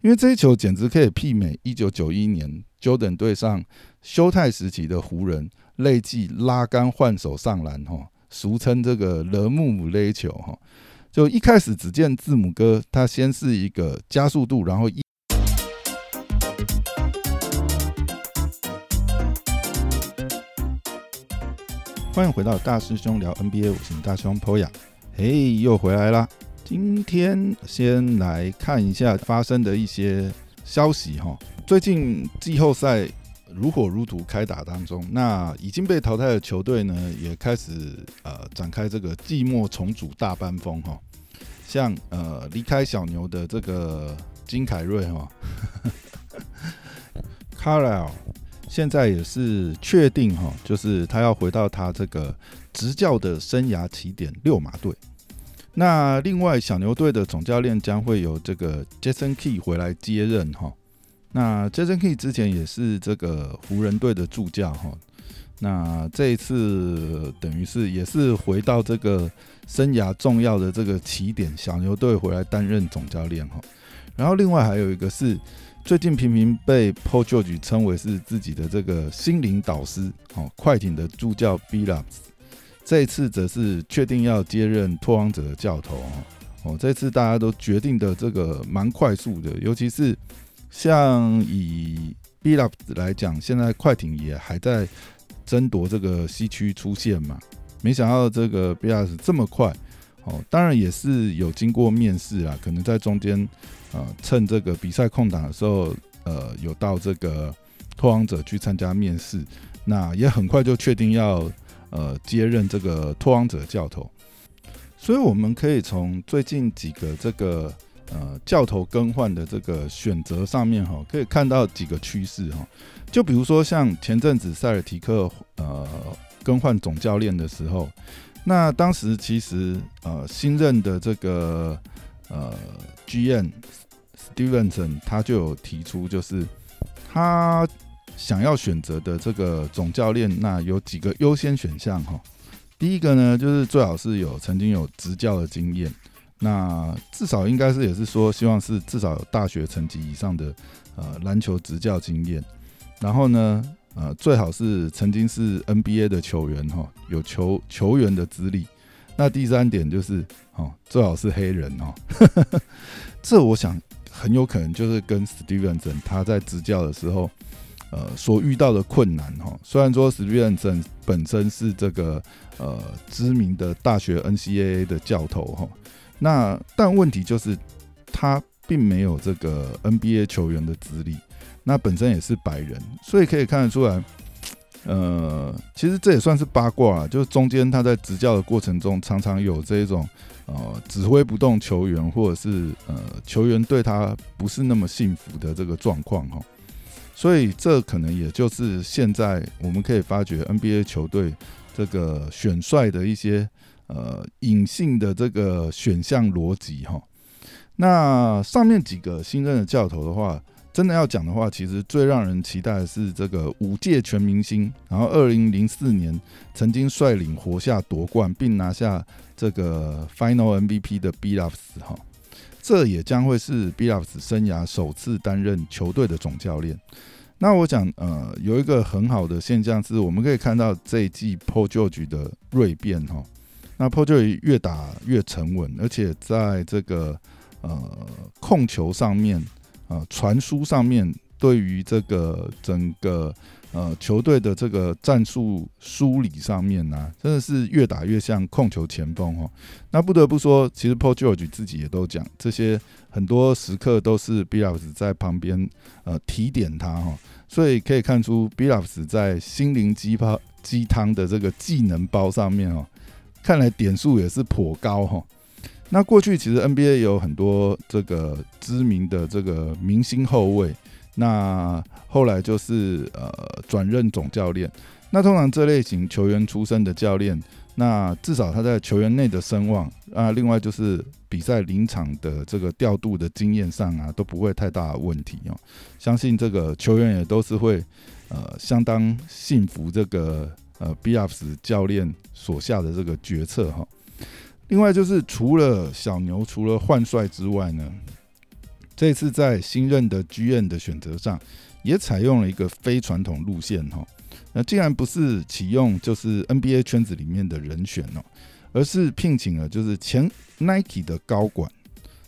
因为这一球简直可以媲美一九九一年 Jordan 对上休泰时期的湖人，累计拉杆换手上篮，哈，俗称这个勒木姆勒球，哈。就一开始只见字母哥，他先是一个加速度，然后一。欢迎回到大师兄聊 NBA，我是大师兄 Poya，嘿，又回来啦。今天先来看一下发生的一些消息哈。最近季后赛如火如荼开打当中，那已经被淘汰的球队呢，也开始呃展开这个季末重组大班风哈。像呃离开小牛的这个金凯瑞哈 c a r l l 现在也是确定哈，就是他要回到他这个执教的生涯起点六马队。那另外，小牛队的总教练将会由这个 Jason Key 回来接任哈。那 Jason Key 之前也是这个湖人队的助教哈。那这一次等于是也是回到这个生涯重要的这个起点，小牛队回来担任总教练哈。然后另外还有一个是最近频频被 Paul George 称为是自己的这个心灵导师哦，快艇的助教 b i l l u p s 这次则是确定要接任拓荒者的教头哦，哦，这次大家都决定的这个蛮快速的，尤其是像以 b l u p 来讲，现在快艇也还在争夺这个西区出线嘛，没想到这个 b l u p 这么快哦，当然也是有经过面试啊，可能在中间呃趁这个比赛空档的时候，呃有到这个拓荒者去参加面试，那也很快就确定要。呃，接任这个拓荒者教头，所以我们可以从最近几个这个呃教头更换的这个选择上面哈，可以看到几个趋势哈。就比如说像前阵子塞尔提克呃更换总教练的时候，那当时其实呃新任的这个呃 GM Stevenson 他就有提出，就是他。想要选择的这个总教练，那有几个优先选项哈。第一个呢，就是最好是有曾经有执教的经验，那至少应该是也是说，希望是至少有大学成绩以上的呃篮球执教经验。然后呢，呃，最好是曾经是 NBA 的球员哈，有球球员的资历。那第三点就是，哦，最好是黑人哦。这我想很有可能就是跟 Stevenson 他在执教的时候。呃，所遇到的困难哈，虽然说史蒂文森本身是这个呃知名的大学 NCAA 的教头哈，那但问题就是他并没有这个 NBA 球员的资历，那本身也是白人，所以可以看得出来，呃，其实这也算是八卦啊，就是中间他在执教的过程中，常常有这种呃指挥不动球员，或者是呃球员对他不是那么幸福的这个状况哈。所以这可能也就是现在我们可以发觉 NBA 球队这个选帅的一些呃隐性的这个选项逻辑哈。那上面几个新任的教头的话，真的要讲的话，其实最让人期待的是这个五届全明星，然后二零零四年曾经率领活下夺冠并拿下这个 Final MVP 的 b l u f s 哈。这也将会是 b l u f s 生涯首次担任球队的总教练。那我讲，呃，有一个很好的现象是，我们可以看到这一季 p o j o r g e 的锐变哈。那 p o j o r g e 越打越沉稳，而且在这个呃控球上面，呃传输上面，对于这个整个。呃，球队的这个战术梳理上面呢，真的是越打越像控球前锋哦。那不得不说，其实 Paul George 自己也都讲，这些很多时刻都是 b i l l s 在旁边呃提点他哈。所以可以看出 b i l l s 在心灵鸡泡鸡汤的这个技能包上面哦，看来点数也是颇高哈。那过去其实 NBA 有很多这个知名的这个明星后卫。那后来就是呃转任总教练。那通常这类型球员出身的教练，那至少他在球员内的声望啊，另外就是比赛临场的这个调度的经验上啊，都不会太大问题哦。相信这个球员也都是会呃相当信服这个呃 b f s 教练所下的这个决策哈。另外就是除了小牛除了换帅之外呢。这次在新任的剧院的选择上，也采用了一个非传统路线哈。那竟然不是启用就是 NBA 圈子里面的人选哦，而是聘请了就是前 Nike 的高管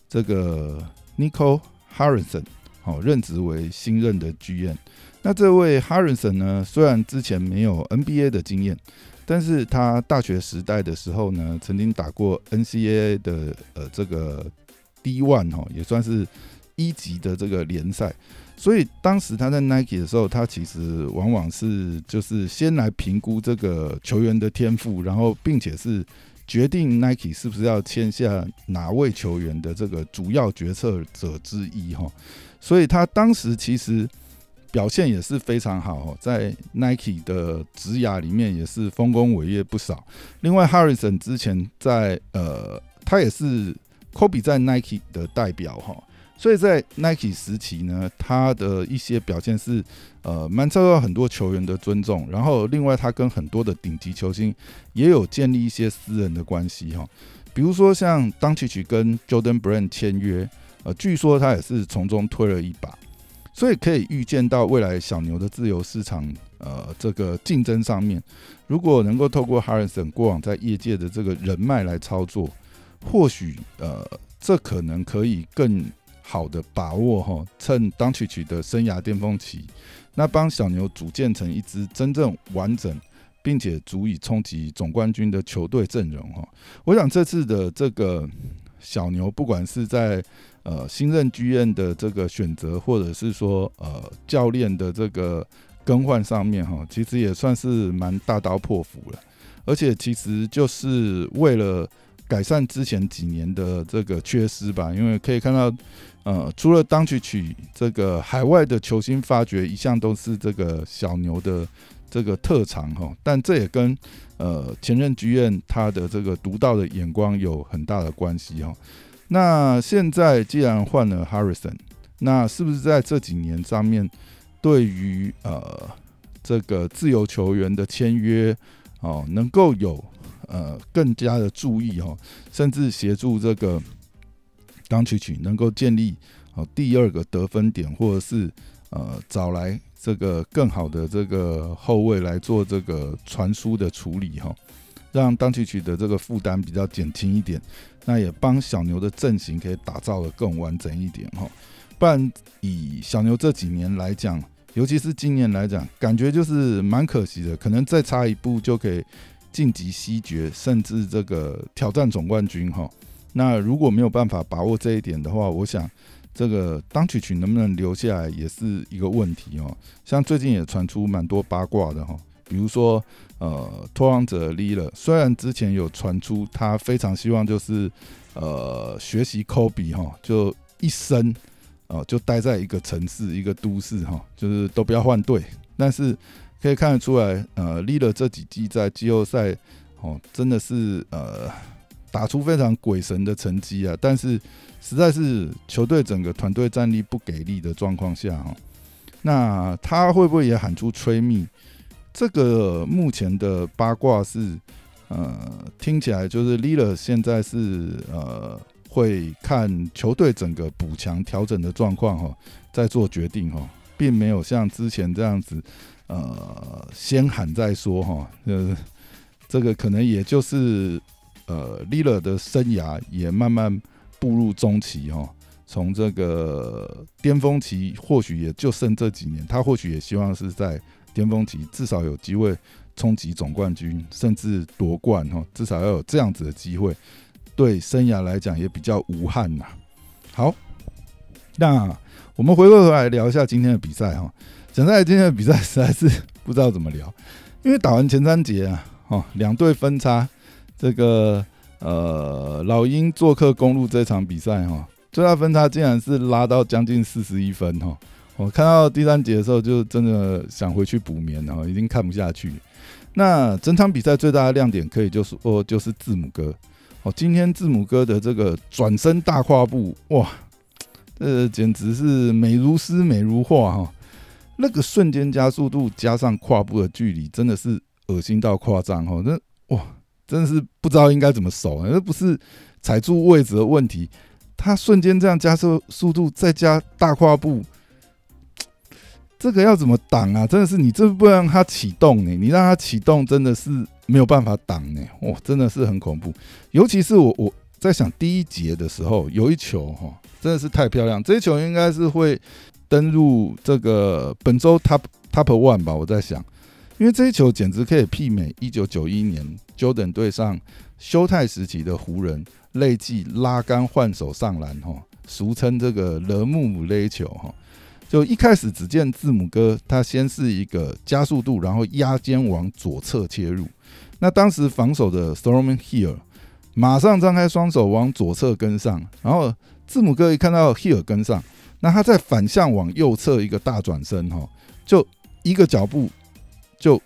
这个 Nico Harrison 好任职为新任的剧院。那这位 Harrison 呢，虽然之前没有 NBA 的经验，但是他大学时代的时候呢，曾经打过 NCAA 的呃这个 D One 哈，也算是。一级的这个联赛，所以当时他在 Nike 的时候，他其实往往是就是先来评估这个球员的天赋，然后并且是决定 Nike 是不是要签下哪位球员的这个主要决策者之一哈。所以他当时其实表现也是非常好，在 Nike 的职涯里面也是丰功伟业不少。另外，Harrison 之前在呃，他也是 Kobe 在 Nike 的代表哈。所以在 Nike 时期呢，他的一些表现是呃蛮受到很多球员的尊重。然后另外他跟很多的顶级球星也有建立一些私人的关系哈。比如说像当曲曲跟 Jordan Brand 签约，呃，据说他也是从中推了一把。所以可以预见到未来小牛的自由市场呃这个竞争上面，如果能够透过 Harrison 过往在业界的这个人脉来操作，或许呃这可能可以更。好的把握哈，趁当曲曲的生涯巅峰期，那帮小牛组建成一支真正完整并且足以冲击总冠军的球队阵容哈。我想这次的这个小牛，不管是在呃新任剧院的这个选择，或者是说呃教练的这个更换上面哈，其实也算是蛮大刀破斧了。而且其实就是为了改善之前几年的这个缺失吧，因为可以看到。呃，除了当曲曲这个海外的球星发掘一向都是这个小牛的这个特长哈，但这也跟呃前任剧院他的这个独到的眼光有很大的关系哈。那现在既然换了 Harrison，那是不是在这几年上面对于呃这个自由球员的签约哦，能够有呃更加的注意哈，甚至协助这个。当曲曲能够建立哦第二个得分点，或者是呃找来这个更好的这个后卫来做这个传输的处理哈，让当曲曲的这个负担比较减轻一点，那也帮小牛的阵型可以打造的更完整一点哈。不然以小牛这几年来讲，尤其是今年来讲，感觉就是蛮可惜的，可能再差一步就可以晋级西决，甚至这个挑战总冠军哈。那如果没有办法把握这一点的话，我想这个当曲曲能不能留下来也是一个问题哦。像最近也传出蛮多八卦的哈，比如说呃，托王者 l 了，虽然之前有传出他非常希望就是呃学习科比哈，就一生哦就待在一个城市一个都市哈，就是都不要换队。但是可以看得出来，呃 l 了这几季在季后赛哦，真的是呃。打出非常鬼神的成绩啊！但是实在是球队整个团队战力不给力的状况下哈，那他会不会也喊出吹密？这个目前的八卦是呃，听起来就是 l i l a 现在是呃会看球队整个补强调整的状况哈，再做决定哈，并没有像之前这样子呃先喊再说哈，呃，这个可能也就是。呃 l i l a 的生涯也慢慢步入中期哈，从这个巅峰期或许也就剩这几年，他或许也希望是在巅峰期至少有机会冲击总冠军，甚至夺冠哈，至少要有这样子的机会，对生涯来讲也比较无憾呐。好，那我们回过头来聊一下今天的比赛哈，讲在今天的比赛实在是不知道怎么聊，因为打完前三节啊，哦，两队分差。这个呃，老鹰做客公路这场比赛哈，最大分差竟然是拉到将近四十一分哈。我看到第三节的时候，就真的想回去补眠了，已经看不下去。那整场比赛最大的亮点，可以就是哦，就是字母哥哦，今天字母哥的这个转身大跨步，哇，这简直是美如诗美如画哈。那个瞬间加速度加上跨步的距离，真的是恶心到夸张哈。那哇！真的是不知道应该怎么守，那不是踩住位置的问题，他瞬间这样加速速度，再加大跨步，这个要怎么挡啊？真的是你这不让他启动呢？你让他启动真的是没有办法挡呢。哇，真的是很恐怖。尤其是我我在想第一节的时候，有一球哈，真的是太漂亮。这一球应该是会登入这个本周 top top one 吧？我在想，因为这一球简直可以媲美一九九一年 Jordan 对上休泰时期的湖人。累计拉杆换手上篮，哈，俗称这个勒木姆勒球，哈，就一开始只见字母哥，他先是一个加速度，然后压肩往左侧切入。那当时防守的 Storm Hill 马上张开双手往左侧跟上，然后字母哥一看到 Hill 跟上，那他在反向往右侧一个大转身，哈，就一个脚步就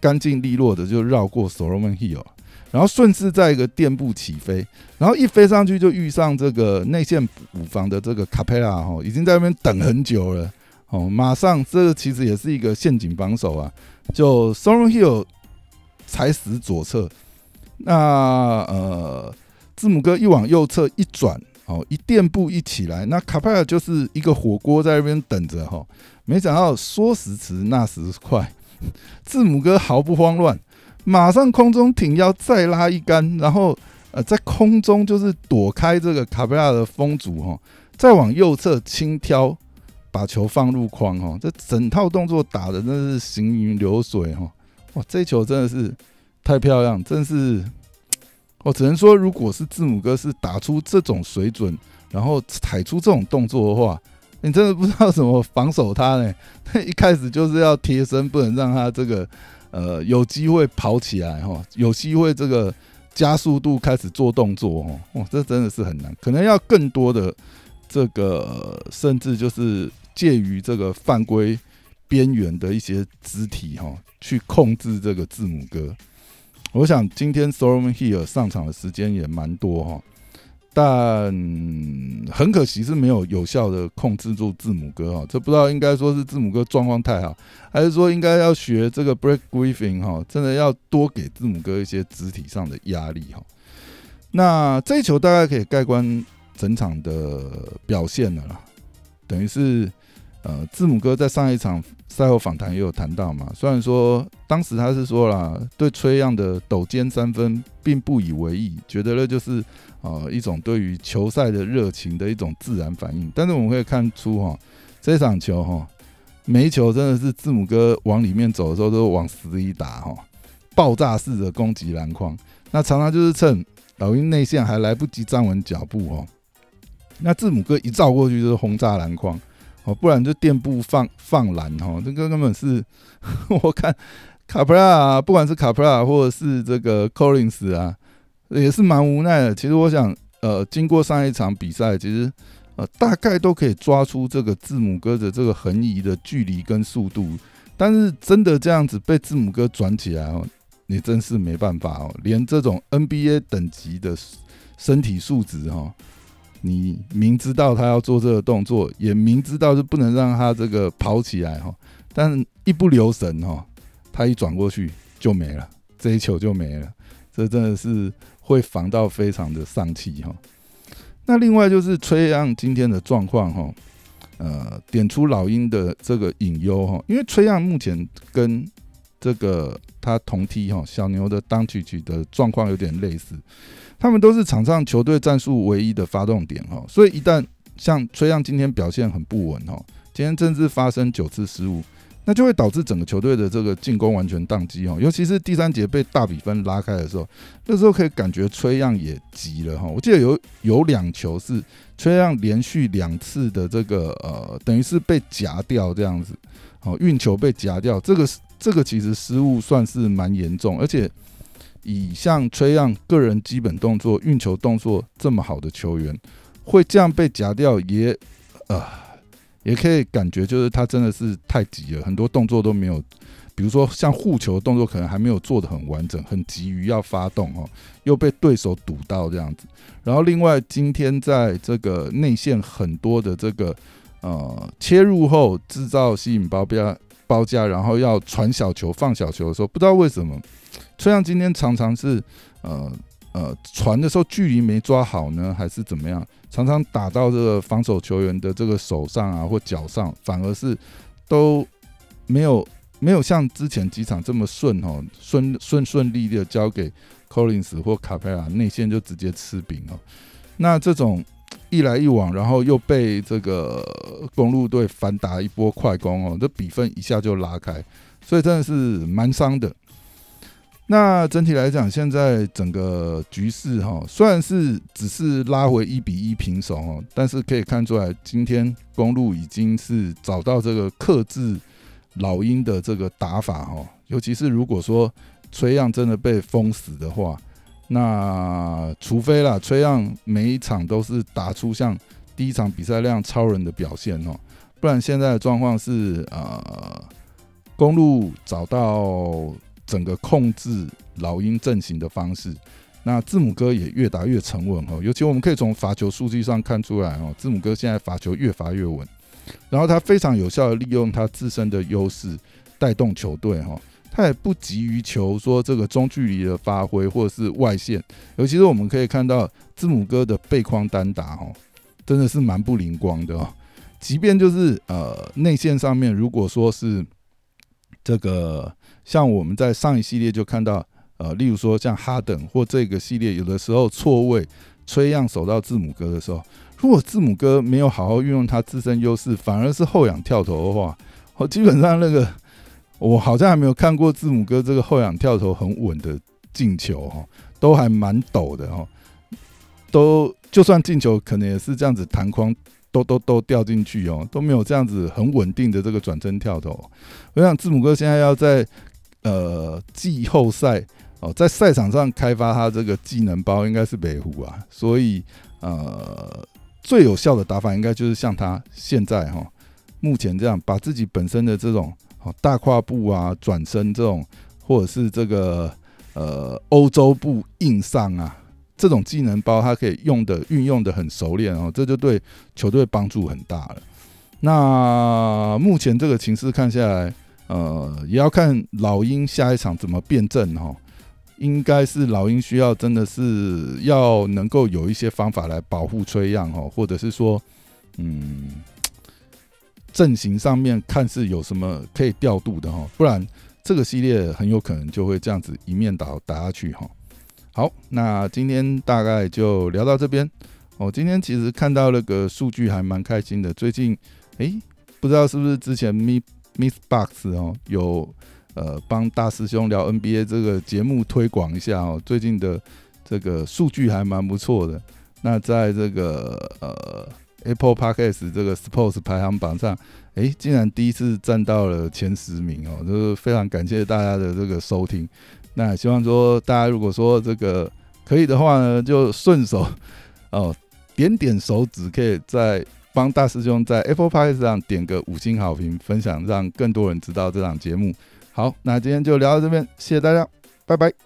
干净利落的就绕过 Storm Hill。然后顺势在一个垫步起飞，然后一飞上去就遇上这个内线补防的这个卡佩拉哈，已经在那边等很久了哦，马上这个其实也是一个陷阱防守啊，就 Soron Hill 踩死左侧，那呃字母哥一往右侧一转哦，一垫步一起来，那卡佩拉就是一个火锅在那边等着哈，没想到说时迟那时快，字母哥毫不慌乱。马上空中挺腰再拉一杆，然后呃在空中就是躲开这个卡贝拉的风阻哈，再往右侧轻挑把球放入框哈，这整套动作打的真是行云流水哈，哇这球真的是太漂亮，真是我只能说如果是字母哥是打出这种水准，然后踩出这种动作的话，你真的不知道怎么防守他呢？一开始就是要贴身，不能让他这个。呃，有机会跑起来哈，有机会这个加速度开始做动作哦，哇，这真的是很难，可能要更多的这个，甚至就是介于这个犯规边缘的一些肢体哈，去控制这个字母哥。我想今天 Solomon Hill 上场的时间也蛮多哈。但很可惜是没有有效的控制住字母哥哈，这不知道应该说是字母哥状况太好，还是说应该要学这个 Break Griffin 哈，真的要多给字母哥一些肢体上的压力哈。那这一球大概可以盖棺整场的表现了啦，等于是。呃，字母哥在上一场赛后访谈也有谈到嘛，虽然说当时他是说啦对崔样的抖肩三分并不以为意，觉得呢就是呃一种对于球赛的热情的一种自然反应，但是我们可以看出哈，这场球哈，每一球真的是字母哥往里面走的时候都往死里打哈，爆炸式的攻击篮筐，那常常就是趁老鹰内线还来不及站稳脚步哦，那字母哥一照过去就是轰炸篮筐。哦，不然就垫步放放篮哦，这个根本是 我看卡普拉，不管是卡普拉或者是这个 Colins 啊，也是蛮无奈的。其实我想，呃，经过上一场比赛，其实呃大概都可以抓出这个字母哥的这个横移的距离跟速度，但是真的这样子被字母哥转起来哦，你真是没办法哦，连这种 NBA 等级的身体素质哈。你明知道他要做这个动作，也明知道是不能让他这个跑起来哈，但一不留神哈，他一转过去就没了，这一球就没了，这真的是会防到非常的丧气哈。那另外就是崔样今天的状况哈，呃，点出老鹰的这个隐忧哈，因为崔样目前跟这个他同梯哈小牛的当曲曲的状况有点类似。他们都是场上球队战术唯一的发动点哈，所以一旦像崔样今天表现很不稳哈，今天甚至发生九次失误，那就会导致整个球队的这个进攻完全宕机哈。尤其是第三节被大比分拉开的时候，那时候可以感觉崔样也急了哈。我记得有有两球是崔样连续两次的这个呃，等于是被夹掉这样子，哦，运球被夹掉，这个这个其实失误算是蛮严重，而且。以像崔样个人基本动作、运球动作这么好的球员，会这样被夹掉，也呃，也可以感觉就是他真的是太急了，很多动作都没有，比如说像护球动作可能还没有做的很完整，很急于要发动哦，又被对手堵到这样子。然后另外今天在这个内线很多的这个呃切入后制造吸引包夹包夹，然后要传小球放小球的时候，不知道为什么。崔样今天常常是呃呃传的时候距离没抓好呢，还是怎么样？常常打到这个防守球员的这个手上啊或脚上，反而是都没有没有像之前几场这么顺哦，顺顺顺利的交给 Collins 或卡佩拉内线就直接吃饼哦。那这种一来一往，然后又被这个公路队反打一波快攻哦，这比分一下就拉开，所以真的是蛮伤的。那整体来讲，现在整个局势哈，虽然是只是拉回一比一平手哦，但是可以看出来，今天公路已经是找到这个克制老鹰的这个打法哈。尤其是如果说崔样真的被封死的话，那除非啦，崔样每一场都是打出像第一场比赛那样超人的表现哦，不然现在的状况是呃，公路找到。整个控制老鹰阵型的方式，那字母哥也越打越沉稳哦。尤其我们可以从罚球数据上看出来哦，字母哥现在罚球越罚越稳，然后他非常有效的利用他自身的优势带动球队哈。他也不急于求说这个中距离的发挥或者是外线，尤其是我们可以看到字母哥的背框单打哦，真的是蛮不灵光的哦。即便就是呃内线上面，如果说是这个。像我们在上一系列就看到，呃，例如说像哈登或这个系列，有的时候错位吹样守到字母哥的时候，如果字母哥没有好好运用他自身优势，反而是后仰跳投的话，哦基本上那个我好像还没有看过字母哥这个后仰跳投很稳的进球哈，都还蛮陡的哈，都就算进球可能也是这样子弹框。都都都掉进去哦，都没有这样子很稳定的这个转身跳投。我想字母哥现在要在呃季后赛哦，在赛场上开发他这个技能包，应该是北湖啊。所以呃，最有效的打法应该就是像他现在哈，目前这样把自己本身的这种大跨步啊、转身这种，或者是这个呃欧洲步硬上啊。这种技能包，它可以用的运用的很熟练哦，这就对球队帮助很大了。那目前这个情势看下来，呃，也要看老鹰下一场怎么变阵哦。应该是老鹰需要真的是要能够有一些方法来保护崔样哈，或者是说，嗯，阵型上面看是有什么可以调度的哈，不然这个系列很有可能就会这样子一面倒打下去哈。好，那今天大概就聊到这边。我今天其实看到那个数据还蛮开心的。最近，诶，不知道是不是之前 Miss Miss Box 哦，有呃帮大师兄聊 NBA 这个节目推广一下哦。最近的这个数据还蛮不错的。那在这个呃 Apple Podcast 这个 Sports 排行榜上，诶，竟然第一次站到了前十名哦，就是非常感谢大家的这个收听。那希望说，大家如果说这个可以的话呢，就顺手哦 点点手指，可以在帮大师兄在 Apple Podcast 上点个五星好评，分享让更多人知道这档节目。好，那今天就聊到这边，谢谢大家，拜拜。